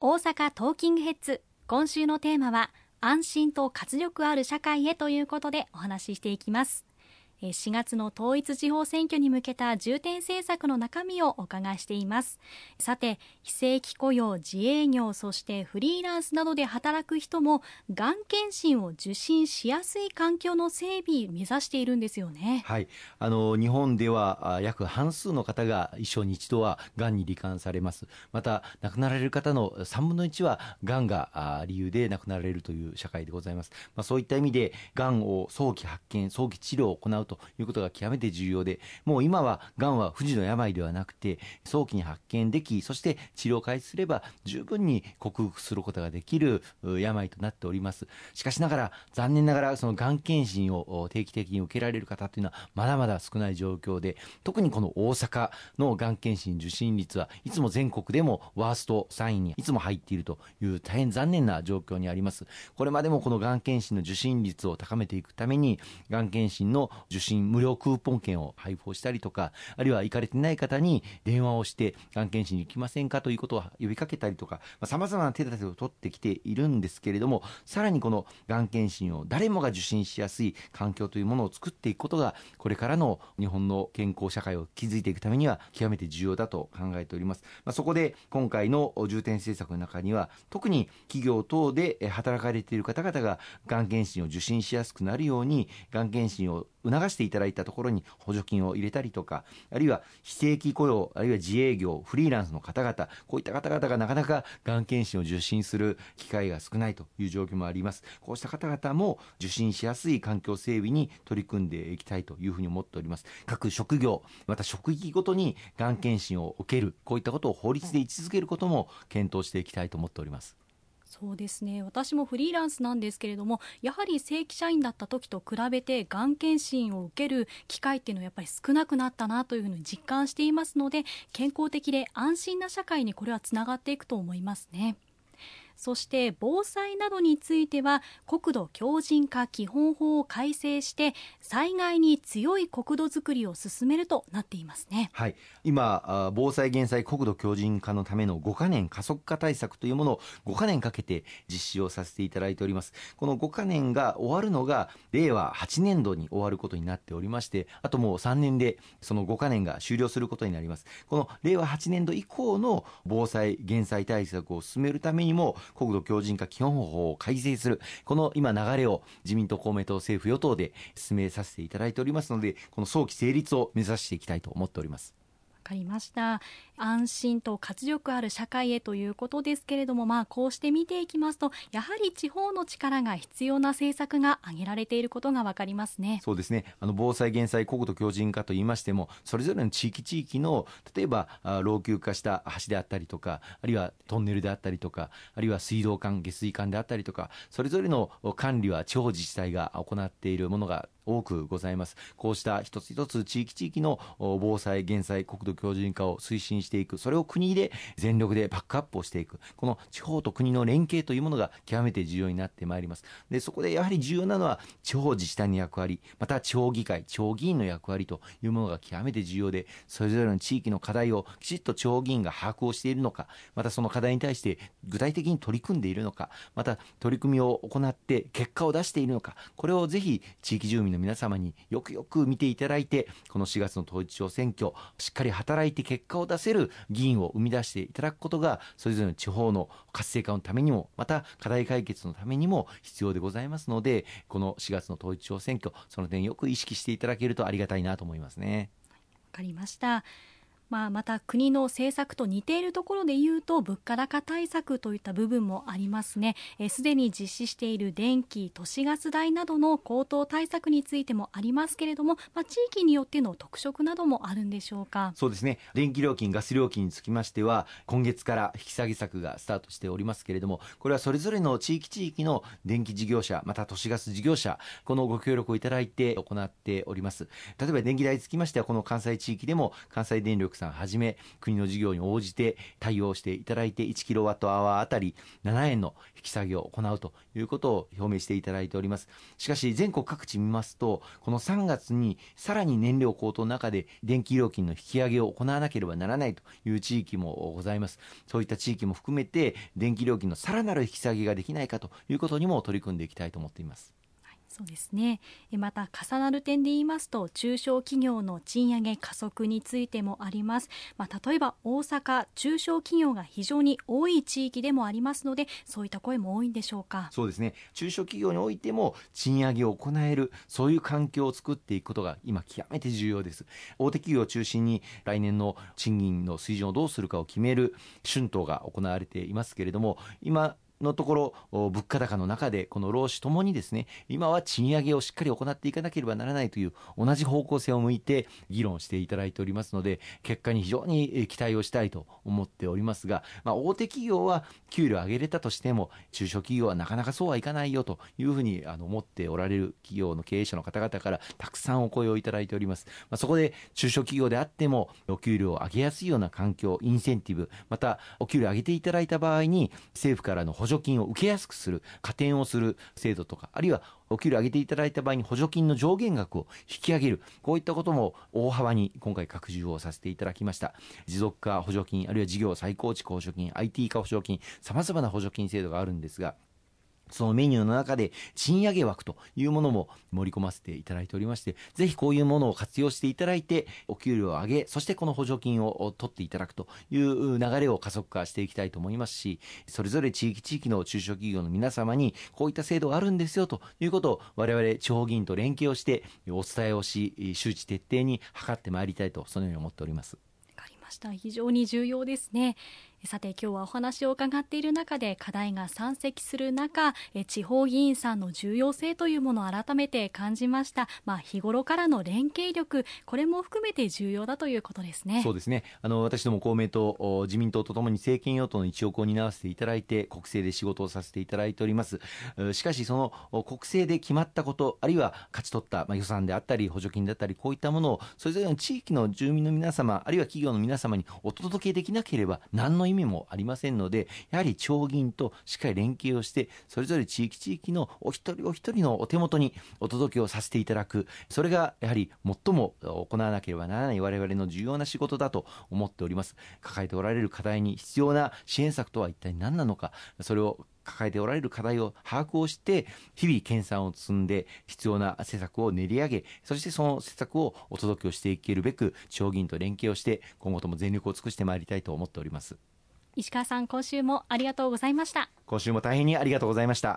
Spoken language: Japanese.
大阪トーキングヘッズ。今週のテーマは安心と活力ある社会へということでお話ししていきます。4月の統一地方選挙に向けた重点政策の中身をお伺いしています。さて非正規雇用自営業そしてフリーランスなどで働く人もがん検診を受診しやすい環境の整備目指しているんですよね。はい。あの日本では約半数の方が一生に一度はがんに罹患されます。また亡くなられる方の3分の1はがんが理由で亡くなられるという社会でございます、まあ、そういった意味でがんを早期発見早期治療を行うということが極めて重要で、もう今はがんは不治の病ではなくて、早期に発見でき、そして治療開始すれば十分に克服することができる病となっております。しかしながら、残念ながらそのがん検診を定期的に受けられる方というのはまだまだ少ない状況で、特にこの大阪のがん検診受診率はいつも全国でもワースト3位にいつも入っているという大変残念な状況にあります。これまでもこのがん検診の受診率を高めていくために、がん検診の受受診無料クーポン券を配布したりとか、あるいは行かれてない方に電話をして、がん検診に行きませんかということを呼びかけたりとか、さまざ、まな手立てを取ってきているんですけれども、さらにこのがん検診を誰もが受診しやすい環境というものを作っていくことが、これからの日本の健康社会を築いていくためには極めて重要だと考えております。まあ、そこで今回の重点政策の中には、特に企業等で働かれている方々ががん検診を受診しやすくなるように、がん検診を促していただいたところに補助金を入れたりとか、あるいは非正規雇用、あるいは自営業、フリーランスの方々、こういった方々がなかなかがん検診を受診する機会が少ないという状況もあります。こうした方々も受診しやすい環境整備に取り組んでいきたいというふうに思っております。各職業、また職域ごとにがん検診を受ける、こういったことを法律で位置づけることも検討していきたいと思っております。そうですね私もフリーランスなんですけれどもやはり正規社員だった時と比べてがん検診を受ける機会っていうのはやっぱり少なくなったなというふうに実感していますので健康的で安心な社会にこれはつながっていくと思いますね。そして防災などについては国土強靭化基本法を改正して災害に強い国土づくりを進めるとなっていますね、はい、今防災減災国土強靭化のための5か年加速化対策というものを5か年かけて実施をさせていただいております。この5か年が終わるのが令和8年度に終わることになっておりましてあともう3年でその5か年が終了することになります。この令和8年度以降の防災減災対策を進めるためにも国土強靭化基本法を改正する、この今流れを自民党、公明党、政府、与党で進めさせていただいておりますので、この早期成立を目指していきたいと思っております。かりました。安心と活力ある社会へということですけれどもまあこうして見ていきますとやはり地方の力が必要な政策が挙げられていることがわかりますね。そうですね。あの防災減災国土強靭化といいましてもそれぞれの地域地域の例えば老朽化した橋であったりとかあるいはトンネルであったりとかあるいは水道管下水管であったりとかそれぞれの管理は地方自治体が行っているものが多くございます。こうした一つ一つ地域地域の防災、減災、国土強靭化を推進していく、それを国で全力でバックアップをしていく、この地方と国の連携というものが極めて重要になってまいります。で、そこでやはり重要なのは地方自治体の役割、また地方議会、地方議員の役割というものが極めて重要で、それぞれの地域の課題をきちっと地方議員が把握をしているのか、またその課題に対して具体的に取り組んでいるのか、また取り組みを行って結果を出しているのか、これをぜひ地域住民のの皆様によくよく見ていただいて、この4月の統一地方選挙、しっかり働いて結果を出せる議員を生み出していただくことが、それぞれの地方の活性化のためにも、また課題解決のためにも必要でございますので、この4月の統一地方選挙、その点よく意識していただけるとありがたいなと思いますね。わかりました。まあ、また国の政策と似ているところで言うと物価高対策といった部分もありますね。すでに実施している電気都市ガス代などの高騰対策についてもありますけれども、まあ、地域によっての特色などもあるんでしょうか？そうですね。電気料金ガス料金につきましては今月から引き下げ策がスタートしておりますけれどもこれはそれぞれの地域地域の電気事業者また都市ガス事業者このご協力をいただいて行っております。例えば電気代につきましてはこの関西地域でも関西電力さんはじめ国の事業に応じて対応していただいて1キロワットアワーあたり7円の引き下げを行うということを表明していただいております。しかし全国各地見ますとこの3月にさらに燃料高騰の中で電気料金の引き上げを行わなければならないという地域もございます。そういった地域も含めて電気料金のさらなる引き下げができないかということにも取り組んでいきたいと思っています。そうですね。また重なる点で言いますと中小企業の賃上げ加速についてもあります、まあ、例えば大阪中小企業が非常に多い地域でもありますのでそういった声も多いんでしょうか？そうですね。中小企業においても賃上げを行えるそういう環境を作っていくことが今極めて重要です。大手企業を中心に来年の賃金の水準をどうするかを決める春闘が行われていますけれども今のところ物価高の中でこの労使ともにですね今は賃上げをしっかり行っていかなければならないという同じ方向性を向いて議論していただいておりますので結果に非常に期待をしたいと思っておりますが、まあ、大手企業は給料上げれたとしても中小企業はなかなかそうはいかないよというふうに思っておられる企業の経営者の方々からたくさんお声をいただいております、まあ、そこで中小企業であってもお給料を上げやすいような環境インセンティブまたお給料を上げていただいた場合に政府からの補助金を受けやすくする加点をする制度とかあるいはお給料上げていただいた場合に補助金の上限額を引き上げる。こういったことも大幅に今回拡充をさせていただきました。持続化補助金あるいは事業再構築補助金 IT 化補助金様々な補助金制度があるんですがそのメニューの中で賃上げ枠というものも盛り込ませていただいておりまして、ぜひこういうものを活用していただいて、お給料を上げ、そしてこの補助金を取っていただくという流れを加速化していきたいと思いますし、それぞれ地域地域の中小企業の皆様にこういった制度があるんですよということを我々地方議員と連携をしてお伝えをし、周知徹底に図ってまいりたいと、そのように思っております。わかりました。非常に重要ですね。さて今日はお話を伺っている中で課題が山積する中地方議員さんの重要性というものを改めて感じました、まあ、日頃からの連携力これも含めて重要だということですね。そうですね。あの私ども公明党自民党とともに政権与党の一翼を担わせていただいて国政で仕事をさせていただいております。しかしその国政で決まったことあるいは勝ち取った、まあ、予算であったり補助金だったりこういったものをそれぞれの地域の住民の皆様あるいは企業の皆様にお届けできなければ何の意味もありませんのでやはり町議員としっかり連携をしてそれぞれ地域地域のお一人お一人のお手元にお届けをさせていただく。それがやはり最も行わなければならない我々の重要な仕事だと思っております。抱えておられる課題に必要な支援策とは一体何なのか。それを抱えておられる課題を把握をして日々研鑽を積んで必要な施策を練り上げそしてその施策をお届けをしていけるべく地方議員と連携をして今後とも全力を尽くしてまいりたいと思っております。石川さん今週もありがとうございました。今週も大変にありがとうございました。